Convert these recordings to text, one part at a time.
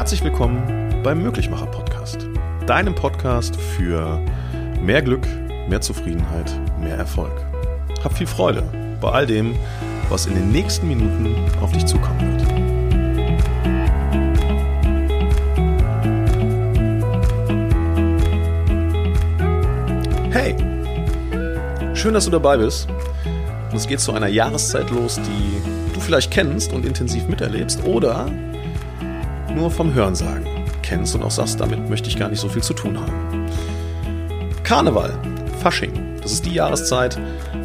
Herzlich willkommen beim Möglichmacher Podcast, deinem Podcast für mehr Glück, mehr Zufriedenheit, mehr Erfolg. Hab viel Freude bei all dem, was in den nächsten Minuten auf dich zukommen wird. Hey, schön, dass du dabei bist. Und es geht zu einer Jahreszeit los, die du vielleicht kennst und intensiv miterlebst oder nur vom Hörensagen kennst und auch sagst, damit möchte ich gar nicht so viel zu tun haben. Karneval, Fasching, das ist die Jahreszeit,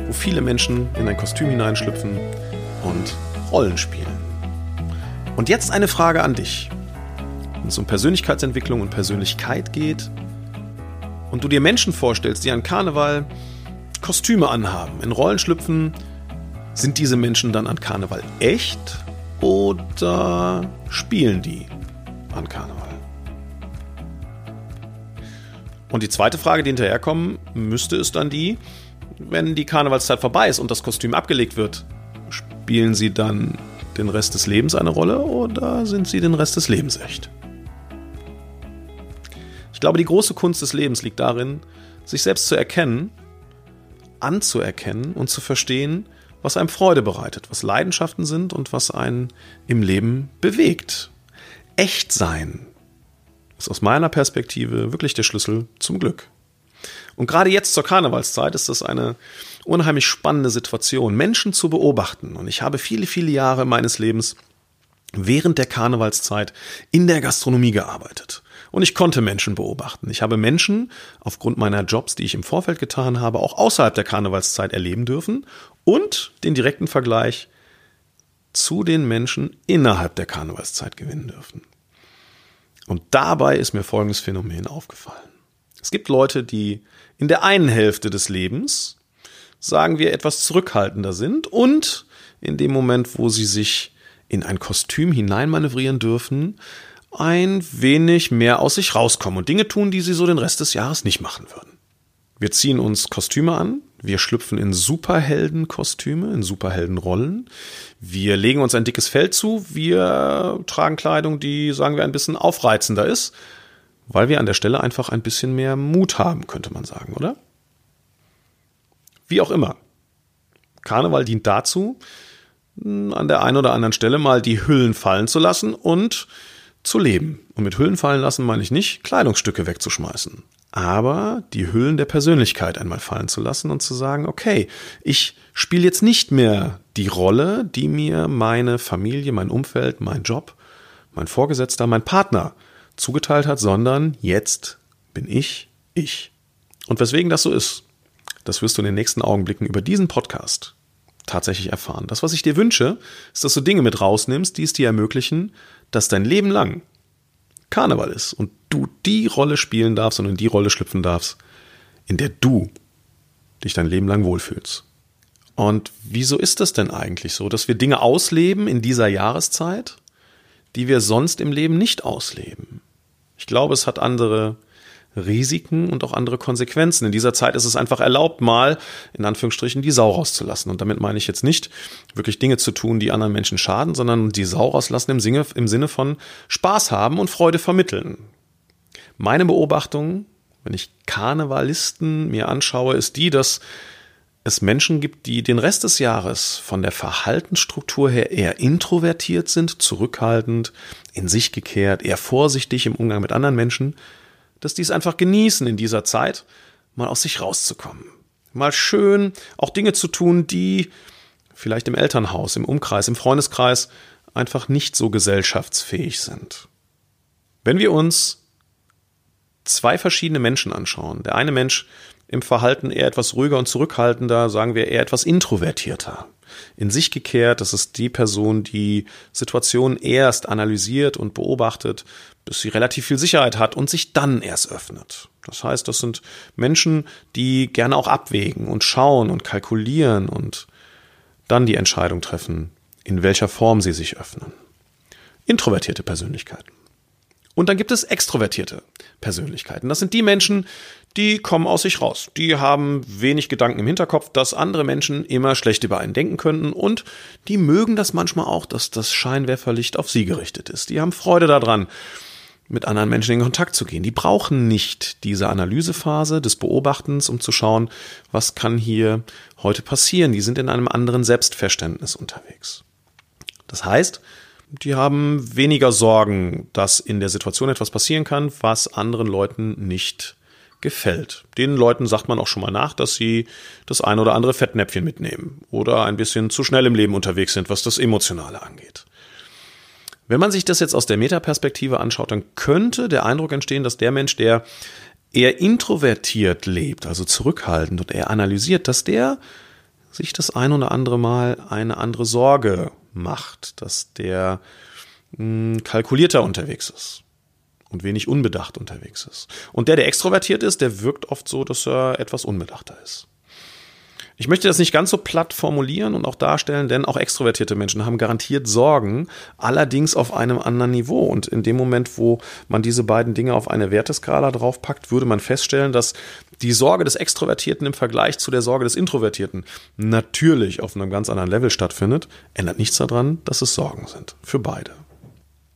wo viele Menschen in ein Kostüm hineinschlüpfen und Rollen spielen. Und jetzt eine Frage an dich. Wenn es um Persönlichkeitsentwicklung und Persönlichkeit geht und du dir Menschen vorstellst, die an Karneval Kostüme anhaben, in Rollen schlüpfen, sind diese Menschen dann an Karneval echt oder spielen die an Karneval? Und die zweite Frage, die hinterherkommen müsste, ist dann die, wenn die Karnevalszeit vorbei ist und das Kostüm abgelegt wird, spielen sie dann den Rest des Lebens eine Rolle oder sind sie den Rest des Lebens echt? Ich glaube, die große Kunst des Lebens liegt darin, sich selbst zu erkennen, anzuerkennen und zu verstehen, was einem Freude bereitet, was Leidenschaften sind und was einen im Leben bewegt. Echt sein ist aus meiner Perspektive wirklich der Schlüssel zum Glück. Und gerade jetzt zur Karnevalszeit ist das eine unheimlich spannende Situation, Menschen zu beobachten. Und ich habe viele, viele Jahre meines Lebens während der Karnevalszeit in der Gastronomie gearbeitet. Und ich konnte Menschen beobachten. Ich habe Menschen aufgrund meiner Jobs, die ich im Vorfeld getan habe, auch außerhalb der Karnevalszeit erleben dürfen und den direkten Vergleich zu den Menschen innerhalb der Karnevalszeit gewinnen dürfen. Und dabei ist mir folgendes Phänomen aufgefallen. Es gibt Leute, die in der einen Hälfte des Lebens, sagen wir, etwas zurückhaltender sind und in dem Moment, wo sie sich in ein Kostüm hineinmanövrieren dürfen, ein wenig mehr aus sich rauskommen und Dinge tun, die sie so den Rest des Jahres nicht machen würden. Wir ziehen uns Kostüme an, wir schlüpfen in Superheldenkostüme, in Superheldenrollen. Wir legen uns ein dickes Fell zu. Wir tragen Kleidung, die, sagen wir, ein bisschen aufreizender ist, weil wir an der Stelle einfach ein bisschen mehr Mut haben, könnte man sagen, oder? Wie auch immer. Karneval dient dazu, an der einen oder anderen Stelle mal die Hüllen fallen zu lassen und zu leben. Und mit Hüllen fallen lassen meine ich nicht, Kleidungsstücke wegzuschmeißen aber die Hüllen der Persönlichkeit einmal fallen zu lassen und zu sagen, okay, ich spiele jetzt nicht mehr die Rolle, die mir meine Familie, mein Umfeld, mein Job, mein Vorgesetzter, mein Partner zugeteilt hat, sondern jetzt bin ich ich. Und weswegen das so ist, das wirst du in den nächsten Augenblicken über diesen Podcast tatsächlich erfahren. Das, was ich dir wünsche, ist, dass du Dinge mit rausnimmst, die es dir ermöglichen, dass dein Leben lang Karneval ist und du die Rolle spielen darfst und in die Rolle schlüpfen darfst, in der du dich dein Leben lang wohlfühlst. Und wieso ist das denn eigentlich so, dass wir Dinge ausleben in dieser Jahreszeit, die wir sonst im Leben nicht ausleben? Ich glaube, es hat andere Risiken und auch andere Konsequenzen. In dieser Zeit ist es einfach erlaubt, mal in Anführungsstrichen die Sau rauszulassen. Und damit meine ich jetzt nicht wirklich Dinge zu tun, die anderen Menschen schaden, sondern die Sau rauslassen im Sinne, im Sinne von Spaß haben und Freude vermitteln. Meine Beobachtung, wenn ich Karnevalisten mir anschaue, ist die, dass es Menschen gibt, die den Rest des Jahres von der Verhaltensstruktur her eher introvertiert sind, zurückhaltend, in sich gekehrt, eher vorsichtig im Umgang mit anderen Menschen dass die es einfach genießen in dieser Zeit, mal aus sich rauszukommen. Mal schön auch Dinge zu tun, die vielleicht im Elternhaus, im Umkreis, im Freundeskreis einfach nicht so gesellschaftsfähig sind. Wenn wir uns zwei verschiedene Menschen anschauen, der eine Mensch im Verhalten eher etwas ruhiger und zurückhaltender, sagen wir eher etwas introvertierter, in sich gekehrt, das ist die Person, die Situationen erst analysiert und beobachtet, bis sie relativ viel Sicherheit hat und sich dann erst öffnet. Das heißt, das sind Menschen, die gerne auch abwägen und schauen und kalkulieren und dann die Entscheidung treffen, in welcher Form sie sich öffnen. Introvertierte Persönlichkeiten. Und dann gibt es extrovertierte Persönlichkeiten. Das sind die Menschen, die kommen aus sich raus. Die haben wenig Gedanken im Hinterkopf, dass andere Menschen immer schlecht über einen denken könnten und die mögen das manchmal auch, dass das Scheinwerferlicht auf sie gerichtet ist. Die haben Freude daran, mit anderen Menschen in Kontakt zu gehen. Die brauchen nicht diese Analysephase des Beobachtens, um zu schauen, was kann hier heute passieren. Die sind in einem anderen Selbstverständnis unterwegs. Das heißt, die haben weniger Sorgen, dass in der Situation etwas passieren kann, was anderen Leuten nicht gefällt. Den Leuten sagt man auch schon mal nach, dass sie das ein oder andere Fettnäpfchen mitnehmen oder ein bisschen zu schnell im Leben unterwegs sind, was das Emotionale angeht. Wenn man sich das jetzt aus der Metaperspektive anschaut, dann könnte der Eindruck entstehen, dass der Mensch, der eher introvertiert lebt, also zurückhaltend und eher analysiert, dass der sich das ein oder andere Mal eine andere Sorge macht, dass der mh, hm, kalkulierter unterwegs ist und wenig unbedacht unterwegs ist. Und der, der extrovertiert ist, der wirkt oft so, dass er etwas unbedachter ist. Ich möchte das nicht ganz so platt formulieren und auch darstellen, denn auch extrovertierte Menschen haben garantiert Sorgen, allerdings auf einem anderen Niveau. Und in dem Moment, wo man diese beiden Dinge auf eine Werteskala draufpackt, würde man feststellen, dass die Sorge des Extrovertierten im Vergleich zu der Sorge des Introvertierten natürlich auf einem ganz anderen Level stattfindet, ändert nichts daran, dass es Sorgen sind. Für beide.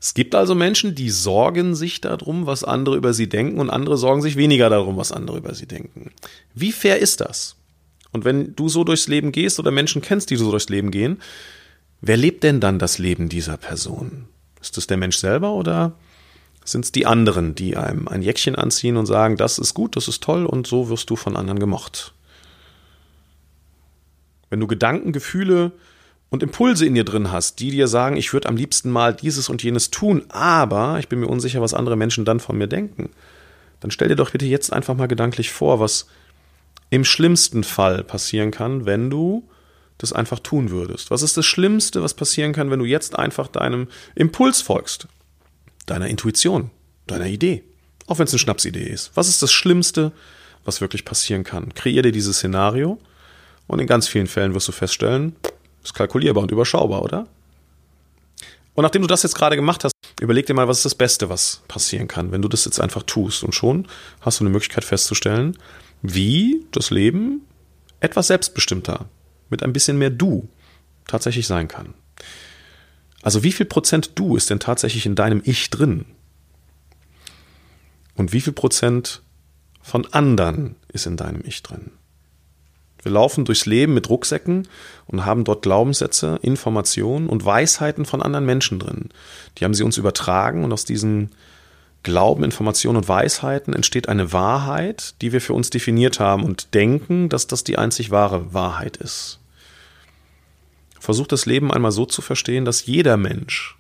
Es gibt also Menschen, die sorgen sich darum, was andere über sie denken, und andere sorgen sich weniger darum, was andere über sie denken. Wie fair ist das? Und wenn du so durchs Leben gehst oder Menschen kennst, die so durchs Leben gehen, wer lebt denn dann das Leben dieser Person? Ist es der Mensch selber oder sind es die anderen, die einem ein Jäckchen anziehen und sagen, das ist gut, das ist toll und so wirst du von anderen gemocht? Wenn du Gedanken, Gefühle und Impulse in dir drin hast, die dir sagen, ich würde am liebsten mal dieses und jenes tun, aber ich bin mir unsicher, was andere Menschen dann von mir denken, dann stell dir doch bitte jetzt einfach mal gedanklich vor, was im schlimmsten Fall passieren kann, wenn du das einfach tun würdest? Was ist das Schlimmste, was passieren kann, wenn du jetzt einfach deinem Impuls folgst? Deiner Intuition, deiner Idee. Auch wenn es eine Schnapsidee ist. Was ist das Schlimmste, was wirklich passieren kann? Kreier dir dieses Szenario und in ganz vielen Fällen wirst du feststellen, ist kalkulierbar und überschaubar, oder? Und nachdem du das jetzt gerade gemacht hast, überleg dir mal, was ist das Beste, was passieren kann, wenn du das jetzt einfach tust. Und schon hast du eine Möglichkeit festzustellen, wie das Leben etwas selbstbestimmter, mit ein bisschen mehr Du tatsächlich sein kann. Also wie viel Prozent Du ist denn tatsächlich in deinem Ich drin? Und wie viel Prozent von anderen ist in deinem Ich drin? Wir laufen durchs Leben mit Rucksäcken und haben dort Glaubenssätze, Informationen und Weisheiten von anderen Menschen drin. Die haben sie uns übertragen und aus diesen Glauben, Informationen und Weisheiten entsteht eine Wahrheit, die wir für uns definiert haben und denken, dass das die einzig wahre Wahrheit ist. Versuch das Leben einmal so zu verstehen, dass jeder Mensch,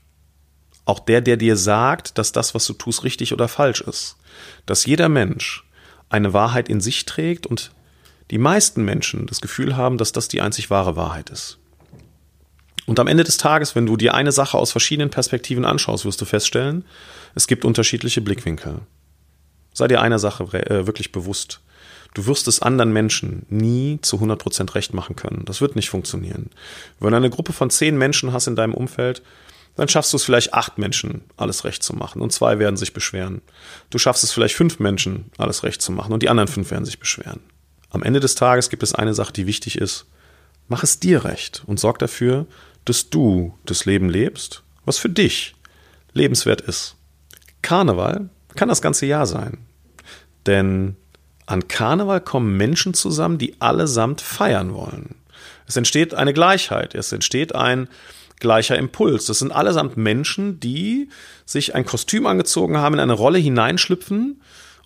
auch der, der dir sagt, dass das, was du tust, richtig oder falsch ist, dass jeder Mensch eine Wahrheit in sich trägt und die meisten Menschen das Gefühl haben, dass das die einzig wahre Wahrheit ist. Und am Ende des Tages, wenn du dir eine Sache aus verschiedenen Perspektiven anschaust, wirst du feststellen, es gibt unterschiedliche Blickwinkel. Sei dir einer Sache äh, wirklich bewusst. Du wirst es anderen Menschen nie zu 100% recht machen können. Das wird nicht funktionieren. Wenn du eine Gruppe von zehn Menschen hast in deinem Umfeld, dann schaffst du es vielleicht acht Menschen, alles recht zu machen und zwei werden sich beschweren. Du schaffst es vielleicht fünf Menschen, alles recht zu machen und die anderen fünf werden sich beschweren. Am Ende des Tages gibt es eine Sache, die wichtig ist. Mach es dir recht und sorg dafür, dass du das Leben lebst, was für dich lebenswert ist. Karneval kann das ganze Jahr sein. Denn an Karneval kommen Menschen zusammen, die allesamt feiern wollen. Es entsteht eine Gleichheit, es entsteht ein gleicher Impuls. Das sind allesamt Menschen, die sich ein Kostüm angezogen haben, in eine Rolle hineinschlüpfen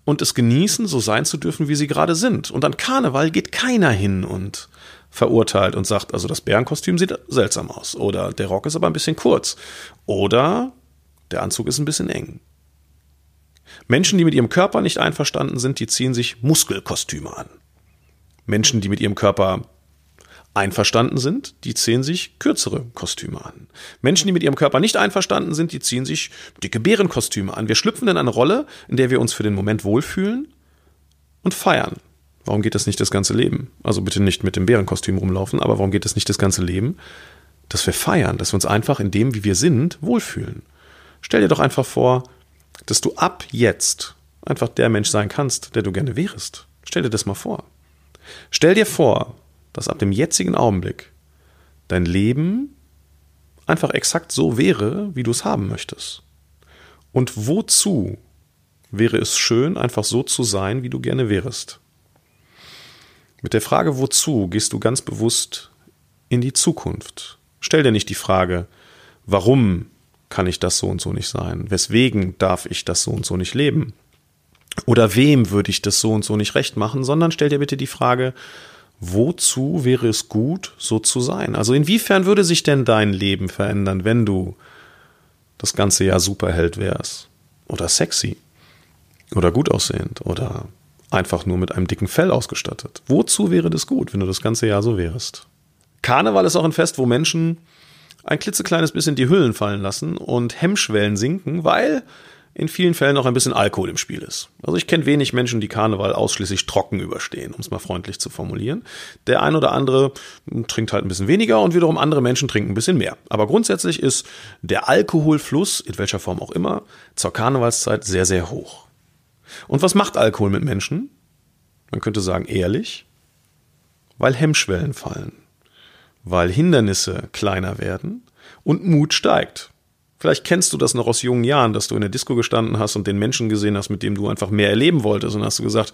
und es genießen, so sein zu dürfen, wie sie gerade sind. Und an Karneval geht keiner hin und verurteilt und sagt, also das Bärenkostüm sieht seltsam aus oder der Rock ist aber ein bisschen kurz oder der Anzug ist ein bisschen eng. Menschen, die mit ihrem Körper nicht einverstanden sind, die ziehen sich Muskelkostüme an. Menschen, die mit ihrem Körper einverstanden sind, die ziehen sich kürzere Kostüme an. Menschen, die mit ihrem Körper nicht einverstanden sind, die ziehen sich dicke Bärenkostüme an. Wir schlüpfen in eine Rolle, in der wir uns für den Moment wohlfühlen und feiern. Warum geht das nicht das ganze Leben? Also bitte nicht mit dem Bärenkostüm rumlaufen, aber warum geht das nicht das ganze Leben? Dass wir feiern, dass wir uns einfach in dem, wie wir sind, wohlfühlen. Stell dir doch einfach vor, dass du ab jetzt einfach der Mensch sein kannst, der du gerne wärst. Stell dir das mal vor. Stell dir vor, dass ab dem jetzigen Augenblick dein Leben einfach exakt so wäre, wie du es haben möchtest. Und wozu wäre es schön, einfach so zu sein, wie du gerne wärst? Mit der Frage wozu gehst du ganz bewusst in die Zukunft. Stell dir nicht die Frage, warum kann ich das so und so nicht sein? Weswegen darf ich das so und so nicht leben? Oder wem würde ich das so und so nicht recht machen, sondern stell dir bitte die Frage, wozu wäre es gut, so zu sein? Also inwiefern würde sich denn dein Leben verändern, wenn du das ganze Jahr Superheld wärst? Oder sexy? Oder gut aussehend? Oder einfach nur mit einem dicken Fell ausgestattet? Wozu wäre das gut, wenn du das ganze Jahr so wärst? Karneval ist auch ein Fest, wo Menschen ein klitzekleines bisschen die Hüllen fallen lassen und Hemmschwellen sinken, weil in vielen Fällen auch ein bisschen Alkohol im Spiel ist. Also ich kenne wenig Menschen, die Karneval ausschließlich trocken überstehen, um es mal freundlich zu formulieren. Der ein oder andere trinkt halt ein bisschen weniger und wiederum andere Menschen trinken ein bisschen mehr. Aber grundsätzlich ist der Alkoholfluss, in welcher Form auch immer, zur Karnevalszeit sehr, sehr hoch. Und was macht Alkohol mit Menschen? Man könnte sagen ehrlich, weil Hemmschwellen fallen, weil Hindernisse kleiner werden und Mut steigt. Vielleicht kennst du das noch aus jungen Jahren, dass du in der Disco gestanden hast und den Menschen gesehen hast, mit dem du einfach mehr erleben wolltest. Und hast du gesagt,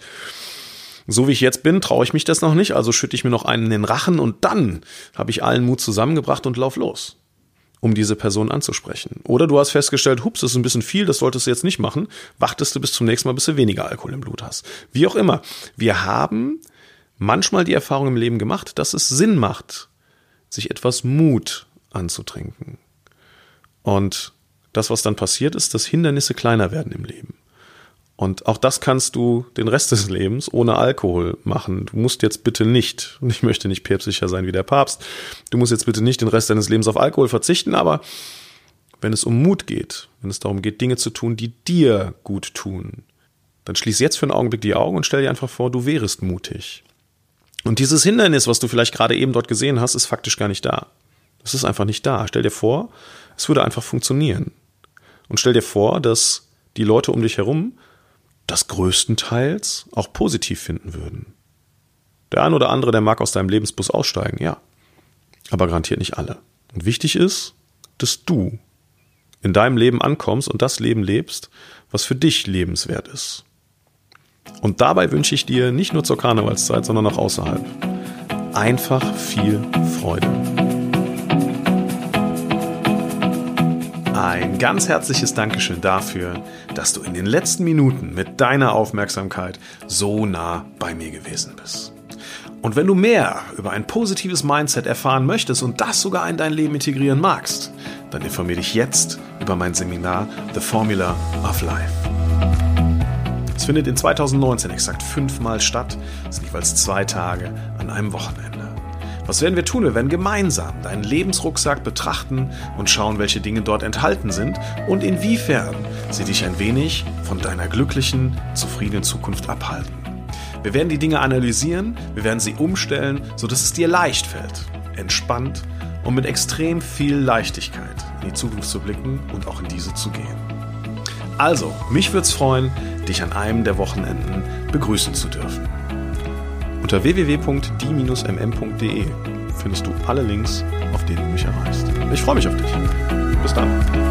so wie ich jetzt bin, traue ich mich das noch nicht, also schütte ich mir noch einen in den Rachen und dann habe ich allen Mut zusammengebracht und lauf los, um diese Person anzusprechen. Oder du hast festgestellt, hups, das ist ein bisschen viel, das solltest du jetzt nicht machen, wartest du bis zum nächsten Mal, bis du weniger Alkohol im Blut hast. Wie auch immer. Wir haben manchmal die Erfahrung im Leben gemacht, dass es Sinn macht, sich etwas Mut anzutrinken. Und das, was dann passiert, ist, dass Hindernisse kleiner werden im Leben. Und auch das kannst du den Rest des Lebens ohne Alkohol machen. Du musst jetzt bitte nicht, und ich möchte nicht päpstlicher sein wie der Papst, du musst jetzt bitte nicht den Rest deines Lebens auf Alkohol verzichten, aber wenn es um Mut geht, wenn es darum geht, Dinge zu tun, die dir gut tun, dann schließ jetzt für einen Augenblick die Augen und stell dir einfach vor, du wärest mutig. Und dieses Hindernis, was du vielleicht gerade eben dort gesehen hast, ist faktisch gar nicht da. Das ist einfach nicht da. Stell dir vor, es würde einfach funktionieren. Und stell dir vor, dass die Leute um dich herum das größtenteils auch positiv finden würden. Der ein oder andere, der mag aus deinem Lebensbus aussteigen, ja. Aber garantiert nicht alle. Und wichtig ist, dass du in deinem Leben ankommst und das Leben lebst, was für dich lebenswert ist. Und dabei wünsche ich dir nicht nur zur Karnevalszeit, sondern auch außerhalb einfach viel Freude. Ein ganz herzliches Dankeschön dafür, dass du in den letzten Minuten mit deiner Aufmerksamkeit so nah bei mir gewesen bist. Und wenn du mehr über ein positives Mindset erfahren möchtest und das sogar in dein Leben integrieren magst, dann informiere dich jetzt über mein Seminar The Formula of Life. Es findet in 2019 exakt fünfmal statt, es sind jeweils zwei Tage an einem Wochenende. Was werden wir tun? Wir werden gemeinsam deinen Lebensrucksack betrachten und schauen, welche Dinge dort enthalten sind und inwiefern sie dich ein wenig von deiner glücklichen, zufriedenen Zukunft abhalten. Wir werden die Dinge analysieren, wir werden sie umstellen, sodass es dir leicht fällt, entspannt und mit extrem viel Leichtigkeit in die Zukunft zu blicken und auch in diese zu gehen. Also, mich würde es freuen, dich an einem der Wochenenden begrüßen zu dürfen. Unter www.die-mm.de findest du alle Links, auf denen du mich erreichst. Ich freue mich auf dich. Bis dann.